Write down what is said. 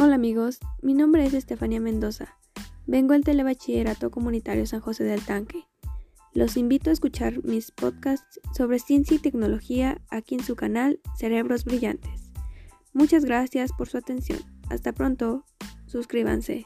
Hola amigos, mi nombre es Estefania Mendoza. Vengo del Telebachillerato Comunitario San José del Tanque. Los invito a escuchar mis podcasts sobre ciencia y tecnología aquí en su canal Cerebros Brillantes. Muchas gracias por su atención. Hasta pronto. Suscríbanse.